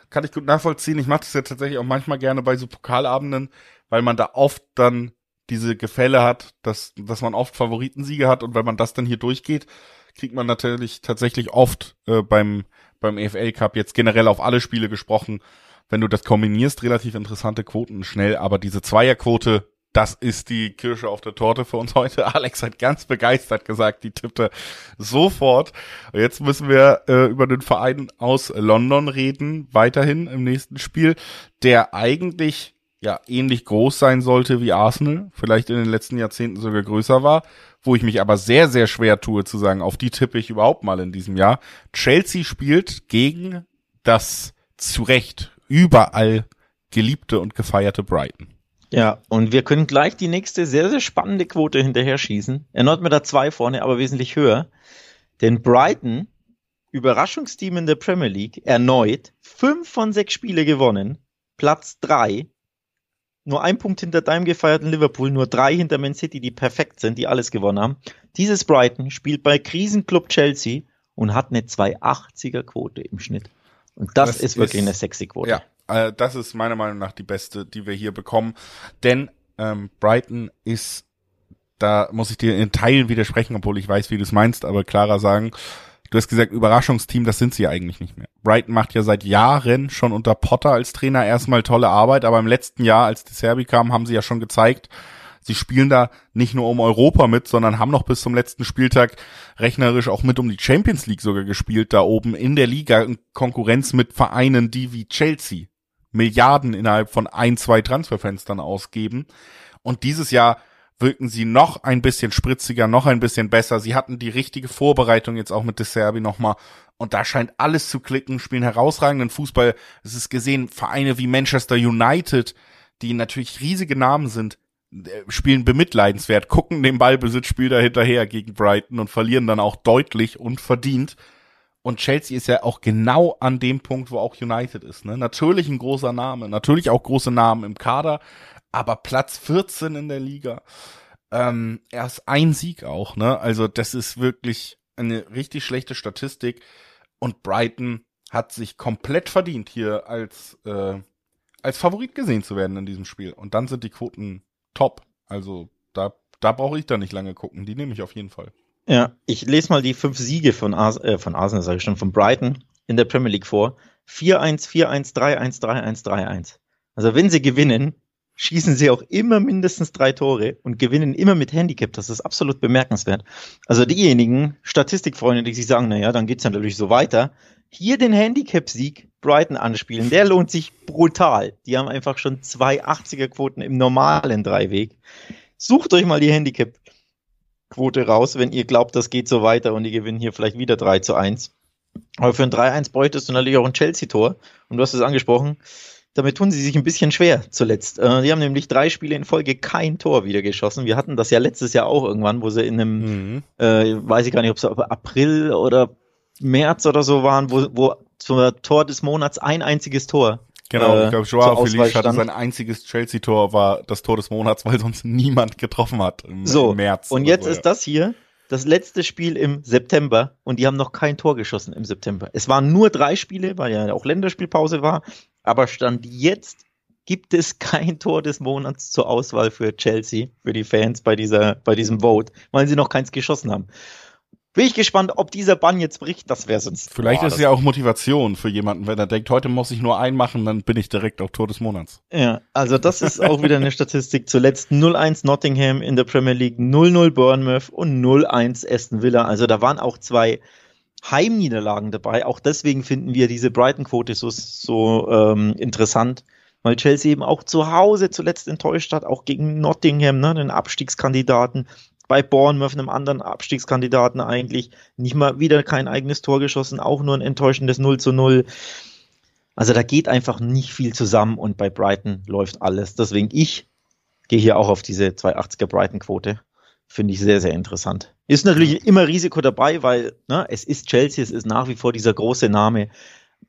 kann ich gut nachvollziehen. Ich mache das ja tatsächlich auch manchmal gerne bei so Pokalabenden, weil man da oft dann diese Gefälle hat, dass, dass man oft Favoritensiege hat und wenn man das dann hier durchgeht, kriegt man natürlich tatsächlich oft äh, beim, beim EFL Cup jetzt generell auf alle Spiele gesprochen, wenn du das kombinierst, relativ interessante Quoten schnell, aber diese Zweierquote das ist die Kirsche auf der Torte für uns heute. Alex hat ganz begeistert gesagt, die tippte sofort. Jetzt müssen wir äh, über den Verein aus London reden, weiterhin im nächsten Spiel, der eigentlich ja ähnlich groß sein sollte wie Arsenal, vielleicht in den letzten Jahrzehnten sogar größer war, wo ich mich aber sehr, sehr schwer tue zu sagen, auf die tippe ich überhaupt mal in diesem Jahr. Chelsea spielt gegen das zu Recht überall geliebte und gefeierte Brighton. Ja, und wir können gleich die nächste sehr, sehr spannende Quote hinterher schießen. Erneut mit der zwei vorne, aber wesentlich höher. Denn Brighton, Überraschungsteam in der Premier League, erneut fünf von sechs Spiele gewonnen, Platz drei, nur ein Punkt hinter deinem gefeierten Liverpool, nur drei hinter Man City, die perfekt sind, die alles gewonnen haben. Dieses Brighton spielt bei Krisenclub Chelsea und hat eine 280er Quote im Schnitt. Und das, das ist wirklich ist, eine sexy Quote. Ja, äh, das ist meiner Meinung nach die beste, die wir hier bekommen. Denn ähm, Brighton ist, da muss ich dir in Teilen widersprechen, obwohl ich weiß, wie du es meinst, aber klarer sagen, du hast gesagt, Überraschungsteam, das sind sie eigentlich nicht mehr. Brighton macht ja seit Jahren schon unter Potter als Trainer erstmal tolle Arbeit, aber im letzten Jahr, als die Serbi kam, haben sie ja schon gezeigt, Sie spielen da nicht nur um Europa mit, sondern haben noch bis zum letzten Spieltag rechnerisch auch mit um die Champions League sogar gespielt, da oben in der Liga in Konkurrenz mit Vereinen, die wie Chelsea Milliarden innerhalb von ein, zwei Transferfenstern ausgeben. Und dieses Jahr wirken sie noch ein bisschen spritziger, noch ein bisschen besser. Sie hatten die richtige Vorbereitung jetzt auch mit De Serbi nochmal. Und da scheint alles zu klicken, spielen herausragenden Fußball. Es ist gesehen, Vereine wie Manchester United, die natürlich riesige Namen sind, spielen bemitleidenswert, gucken den Ballbesitzspiel da hinterher gegen Brighton und verlieren dann auch deutlich und verdient. Und Chelsea ist ja auch genau an dem Punkt, wo auch United ist. Ne? Natürlich ein großer Name, natürlich auch große Namen im Kader, aber Platz 14 in der Liga. Ähm, erst ein Sieg auch, ne? Also das ist wirklich eine richtig schlechte Statistik. Und Brighton hat sich komplett verdient, hier als, äh, als Favorit gesehen zu werden in diesem Spiel. Und dann sind die Quoten top. Also da, da brauche ich da nicht lange gucken. Die nehme ich auf jeden Fall. Ja, ich lese mal die fünf Siege von, Ars äh, von Arsenal, sage ich schon, von Brighton in der Premier League vor. 4-1, 4-1, 3-1, 3-1, 3-1. Also wenn sie gewinnen, schießen sie auch immer mindestens drei Tore und gewinnen immer mit Handicap. Das ist absolut bemerkenswert. Also diejenigen Statistikfreunde, die sich sagen, naja, dann geht's natürlich so weiter. Hier den Handicap-Sieg Brighton anspielen, der lohnt sich brutal. Die haben einfach schon zwei 80er-Quoten im normalen Dreiweg. Sucht euch mal die Handicap-Quote raus, wenn ihr glaubt, das geht so weiter und die gewinnen hier vielleicht wieder 3 zu 1. Aber für ein 3-1 bräuchtest du natürlich auch ein Chelsea-Tor. Und du hast es angesprochen, damit tun sie sich ein bisschen schwer zuletzt. Äh, die haben nämlich drei Spiele in Folge kein Tor wieder geschossen. Wir hatten das ja letztes Jahr auch irgendwann, wo sie in einem, mhm. äh, weiß ich gar nicht, ob es April oder März oder so waren, wo, wo zum Tor des Monats ein einziges Tor. Genau, äh, ich glaube, Joao Felice hatte sein einziges Chelsea-Tor, war das Tor des Monats, weil sonst niemand getroffen hat im, so, im März. Und jetzt so, ist ja. das hier das letzte Spiel im September und die haben noch kein Tor geschossen im September. Es waren nur drei Spiele, weil ja auch Länderspielpause war, aber stand jetzt gibt es kein Tor des Monats zur Auswahl für Chelsea, für die Fans bei dieser, bei diesem Vote, weil sie noch keins geschossen haben. Bin ich gespannt, ob dieser Bann jetzt bricht, das wäre sonst. Vielleicht boah, ist es ja auch Motivation für jemanden, wenn er denkt, heute muss ich nur einen machen, dann bin ich direkt auf Tor des Monats. Ja, also das ist auch wieder eine Statistik. Zuletzt 0-1 Nottingham in der Premier League, 0-0 Bournemouth und 0-1 Aston Villa. Also da waren auch zwei Heimniederlagen dabei. Auch deswegen finden wir diese Brighton-Quote so, so ähm, interessant, weil Chelsea eben auch zu Hause zuletzt enttäuscht hat, auch gegen Nottingham, ne, den Abstiegskandidaten bei Bournemouth, einem anderen Abstiegskandidaten eigentlich, nicht mal wieder kein eigenes Tor geschossen, auch nur ein enttäuschendes 0 zu 0. Also da geht einfach nicht viel zusammen und bei Brighton läuft alles. Deswegen ich gehe hier auch auf diese 280er Brighton-Quote. Finde ich sehr, sehr interessant. Ist natürlich immer Risiko dabei, weil ne, es ist Chelsea, es ist nach wie vor dieser große Name.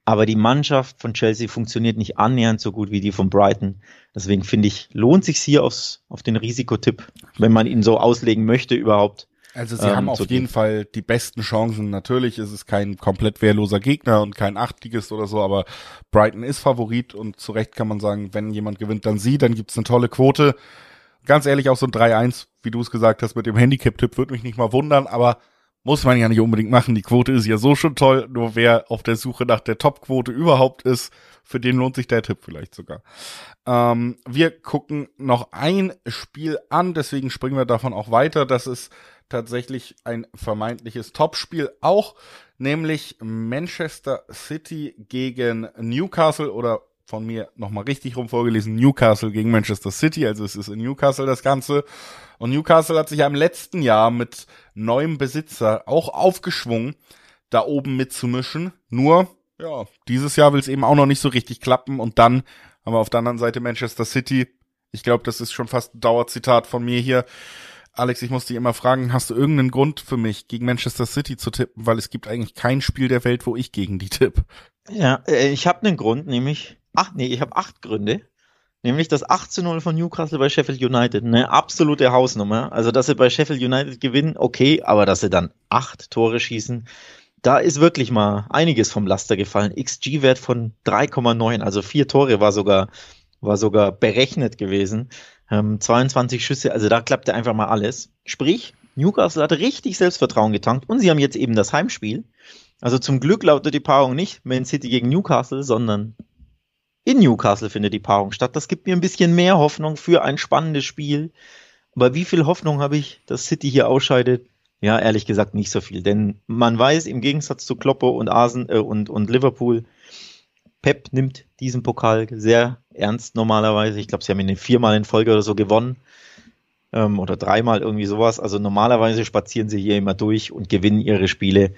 Aber die Mannschaft von Chelsea funktioniert nicht annähernd so gut wie die von Brighton. Deswegen finde ich, lohnt sich hier aufs, auf den Risikotipp, wenn man ihn so auslegen möchte überhaupt. Also sie ähm, haben auf jeden Fall die besten Chancen. Natürlich ist es kein komplett wehrloser Gegner und kein Achtliges oder so, aber Brighton ist Favorit und zu Recht kann man sagen, wenn jemand gewinnt, dann sie, dann gibt's eine tolle Quote. Ganz ehrlich, auch so ein 3-1, wie du es gesagt hast, mit dem Handicap-Tipp würde mich nicht mal wundern, aber muss man ja nicht unbedingt machen. Die Quote ist ja so schon toll. Nur wer auf der Suche nach der Top-Quote überhaupt ist, für den lohnt sich der Tipp vielleicht sogar. Ähm, wir gucken noch ein Spiel an, deswegen springen wir davon auch weiter. Das ist tatsächlich ein vermeintliches Topspiel auch, nämlich Manchester City gegen Newcastle oder von mir nochmal richtig rum vorgelesen, Newcastle gegen Manchester City, also es ist in Newcastle das Ganze. Und Newcastle hat sich ja im letzten Jahr mit neuem Besitzer auch aufgeschwungen, da oben mitzumischen. Nur, ja, dieses Jahr will es eben auch noch nicht so richtig klappen. Und dann haben wir auf der anderen Seite Manchester City. Ich glaube, das ist schon fast ein Dauerzitat von mir hier. Alex, ich muss dich immer fragen, hast du irgendeinen Grund für mich, gegen Manchester City zu tippen? Weil es gibt eigentlich kein Spiel der Welt, wo ich gegen die tippe. Ja, äh, ich habe einen Grund, nämlich, ach nee, ich habe acht Gründe. Nämlich das 8 zu 0 von Newcastle bei Sheffield United. Eine absolute Hausnummer. Also, dass sie bei Sheffield United gewinnen, okay, aber dass sie dann acht Tore schießen, da ist wirklich mal einiges vom Laster gefallen. XG-Wert von 3,9, also vier Tore war sogar, war sogar berechnet gewesen. Ähm, 22 Schüsse, also da klappte einfach mal alles. Sprich, Newcastle hat richtig Selbstvertrauen getankt und sie haben jetzt eben das Heimspiel. Also zum Glück lautet die Paarung nicht Man City gegen Newcastle, sondern in Newcastle findet die Paarung statt. Das gibt mir ein bisschen mehr Hoffnung für ein spannendes Spiel. Aber wie viel Hoffnung habe ich, dass City hier ausscheidet? Ja, ehrlich gesagt nicht so viel. Denn man weiß im Gegensatz zu Kloppe und Arsen äh, und, und Liverpool, Pep nimmt diesen Pokal sehr ernst normalerweise. Ich glaube, sie haben ihn viermal in Folge oder so gewonnen. Ähm, oder dreimal irgendwie sowas. Also normalerweise spazieren sie hier immer durch und gewinnen ihre Spiele.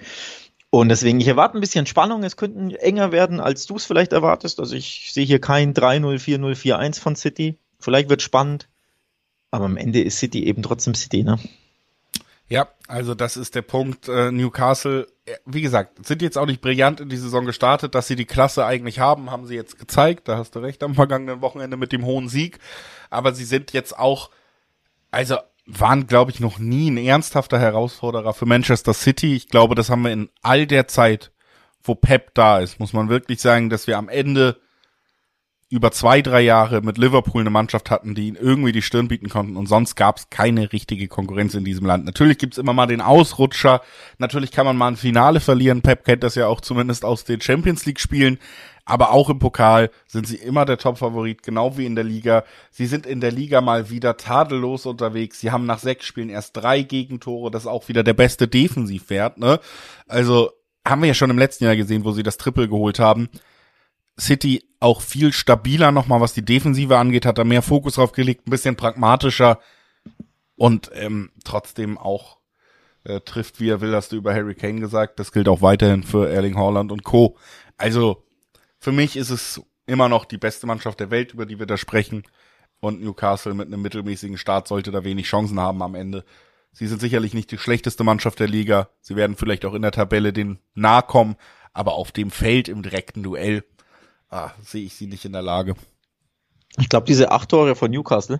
Und deswegen, ich erwarte ein bisschen Spannung. Es könnten enger werden, als du es vielleicht erwartest. Also ich sehe hier kein 3-0, 4-0, 4-1 von City. Vielleicht wird spannend. Aber am Ende ist City eben trotzdem City, ne? Ja, also das ist der Punkt. Äh, Newcastle, äh, wie gesagt, sind jetzt auch nicht brillant in die Saison gestartet, dass sie die Klasse eigentlich haben, haben sie jetzt gezeigt. Da hast du recht am vergangenen Wochenende mit dem hohen Sieg. Aber sie sind jetzt auch, also waren, glaube ich, noch nie ein ernsthafter Herausforderer für Manchester City. Ich glaube, das haben wir in all der Zeit, wo Pep da ist, muss man wirklich sagen, dass wir am Ende über zwei, drei Jahre mit Liverpool eine Mannschaft hatten, die ihnen irgendwie die Stirn bieten konnten und sonst gab es keine richtige Konkurrenz in diesem Land. Natürlich gibt's immer mal den Ausrutscher, natürlich kann man mal ein Finale verlieren, Pep kennt das ja auch zumindest aus den Champions League Spielen, aber auch im Pokal sind sie immer der Top-Favorit, genau wie in der Liga. Sie sind in der Liga mal wieder tadellos unterwegs. Sie haben nach sechs Spielen erst drei Gegentore. Das ist auch wieder der beste Defensivwert, ne? Also, haben wir ja schon im letzten Jahr gesehen, wo sie das Triple geholt haben. City auch viel stabiler nochmal, was die Defensive angeht, hat da mehr Fokus drauf gelegt, ein bisschen pragmatischer und ähm, trotzdem auch äh, trifft, wie er will, hast du über Harry Kane gesagt. Das gilt auch weiterhin für Erling Haaland und Co. Also für mich ist es immer noch die beste Mannschaft der Welt, über die wir da sprechen. Und Newcastle mit einem mittelmäßigen Start sollte da wenig Chancen haben am Ende. Sie sind sicherlich nicht die schlechteste Mannschaft der Liga. Sie werden vielleicht auch in der Tabelle den nahe kommen, aber auf dem Feld im direkten Duell ah, sehe ich sie nicht in der Lage. Ich glaube, diese acht Tore von Newcastle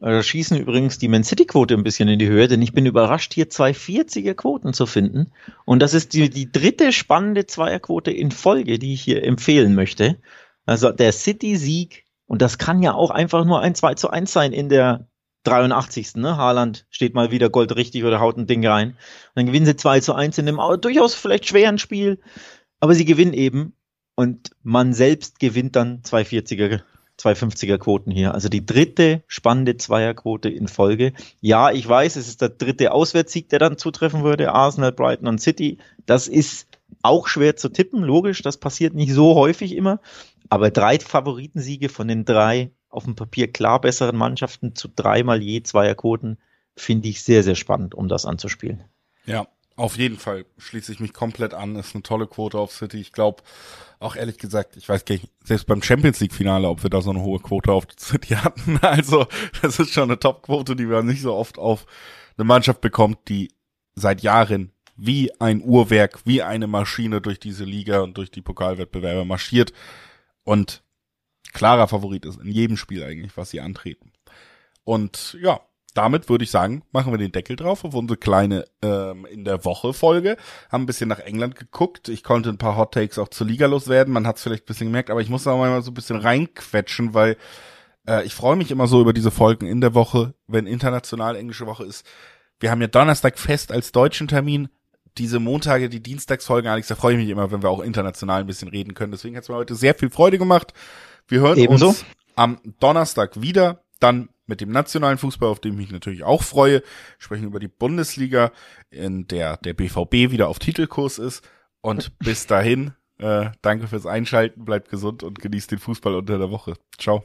äh, schießen übrigens die Man City Quote ein bisschen in die Höhe, denn ich bin überrascht, hier zwei 40er Quoten zu finden. Und das ist die, die dritte spannende Zweierquote in Folge, die ich hier empfehlen möchte. Also der City-Sieg, und das kann ja auch einfach nur ein 2 zu 1 sein in der 83. Ne? Haaland steht mal wieder goldrichtig oder haut ein Ding rein. Und dann gewinnen sie 2 zu 1 in einem durchaus vielleicht schweren Spiel, aber sie gewinnen eben. Und man selbst gewinnt dann zwei 40er 250er Quoten hier. Also die dritte spannende Zweierquote in Folge. Ja, ich weiß, es ist der dritte Auswärtssieg, der dann zutreffen würde. Arsenal, Brighton und City. Das ist auch schwer zu tippen, logisch. Das passiert nicht so häufig immer. Aber drei Favoritensiege von den drei auf dem Papier klar besseren Mannschaften zu dreimal je Zweierquoten finde ich sehr, sehr spannend, um das anzuspielen. Ja, auf jeden Fall schließe ich mich komplett an. Ist eine tolle Quote auf City. Ich glaube, auch ehrlich gesagt, ich weiß gar nicht, selbst beim Champions League Finale, ob wir da so eine hohe Quote auf City hatten. Also, das ist schon eine Top-Quote, die wir nicht so oft auf eine Mannschaft bekommt, die seit Jahren wie ein Uhrwerk, wie eine Maschine durch diese Liga und durch die Pokalwettbewerbe marschiert und klarer Favorit ist in jedem Spiel eigentlich, was sie antreten. Und ja, damit würde ich sagen, machen wir den Deckel drauf auf unsere kleine ähm, in der Woche Folge. Haben ein bisschen nach England geguckt. Ich konnte ein paar Hot Takes auch zur Liga loswerden. Man hat es vielleicht ein bisschen gemerkt, aber ich muss da mal so ein bisschen reinquetschen, weil äh, ich freue mich immer so über diese Folgen in der Woche, wenn international englische Woche ist. Wir haben ja Donnerstag fest als deutschen Termin. diese Montage, die Dienstagsfolgen, Alex, da freue ich mich immer, wenn wir auch international ein bisschen reden können. Deswegen hat es mir heute sehr viel Freude gemacht. Wir hören Ebenso. uns am Donnerstag wieder, dann mit dem nationalen Fußball, auf den ich mich natürlich auch freue. Wir sprechen über die Bundesliga, in der der BVB wieder auf Titelkurs ist. Und bis dahin, äh, danke fürs Einschalten, bleibt gesund und genießt den Fußball unter der Woche. Ciao.